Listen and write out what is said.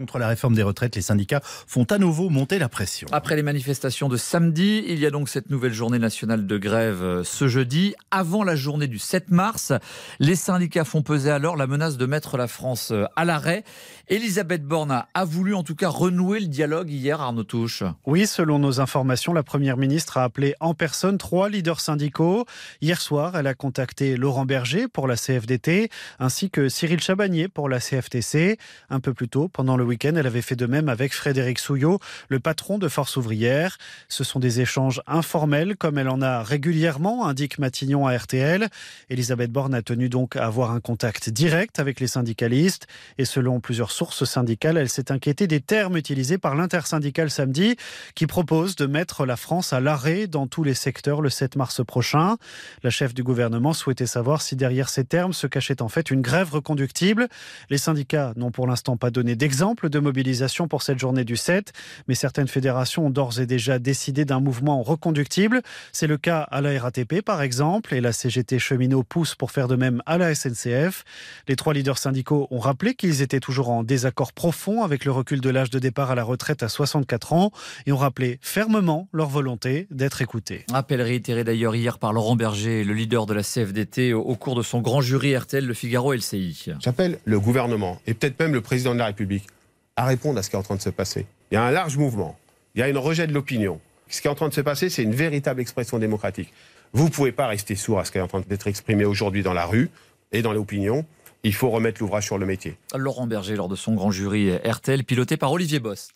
Contre la réforme des retraites, les syndicats font à nouveau monter la pression. Après les manifestations de samedi, il y a donc cette nouvelle journée nationale de grève euh, ce jeudi. Avant la journée du 7 mars, les syndicats font peser alors la menace de mettre la France euh, à l'arrêt. Elisabeth Borne a voulu en tout cas renouer le dialogue hier, Arnaud Touche. Oui, selon nos informations, la Première ministre a appelé en personne trois leaders syndicaux. Hier soir, elle a contacté Laurent Berger pour la CFDT ainsi que Cyril Chabagnier pour la CFTC. Un peu plus tôt, pendant le week-end, elle avait fait de même avec Frédéric Souillot, le patron de Force ouvrière. Ce sont des échanges informels, comme elle en a régulièrement, indique Matignon à RTL. Elisabeth Borne a tenu donc à avoir un contact direct avec les syndicalistes. Et selon plusieurs sources syndicales, elle s'est inquiétée des termes utilisés par l'intersyndicale samedi, qui propose de mettre la France à l'arrêt dans tous les secteurs le 7 mars prochain. La chef du gouvernement souhaitait savoir si derrière ces termes se cachait en fait une grève reconductible. Les syndicats n'ont pour l'instant pas donné d'exemple de mobilisation pour cette journée du 7, mais certaines fédérations ont d'ores et déjà décidé d'un mouvement reconductible. C'est le cas à la RATP par exemple, et la CGT cheminot pousse pour faire de même à la SNCF. Les trois leaders syndicaux ont rappelé qu'ils étaient toujours en désaccord profond avec le recul de l'âge de départ à la retraite à 64 ans et ont rappelé fermement leur volonté d'être écoutés. Appel réitéré d'ailleurs hier par Laurent Berger, le leader de la CFDT, au cours de son grand jury RTL, Le Figaro LCI. J'appelle le gouvernement et peut-être même le président de la République à répondre à ce qui est en train de se passer. Il y a un large mouvement, il y a une rejet de l'opinion. Ce qui est en train de se passer, c'est une véritable expression démocratique. Vous ne pouvez pas rester sourd à ce qui est en train d'être exprimé aujourd'hui dans la rue et dans l'opinion. Il faut remettre l'ouvrage sur le métier. Laurent Berger lors de son grand jury RTL piloté par Olivier Bost.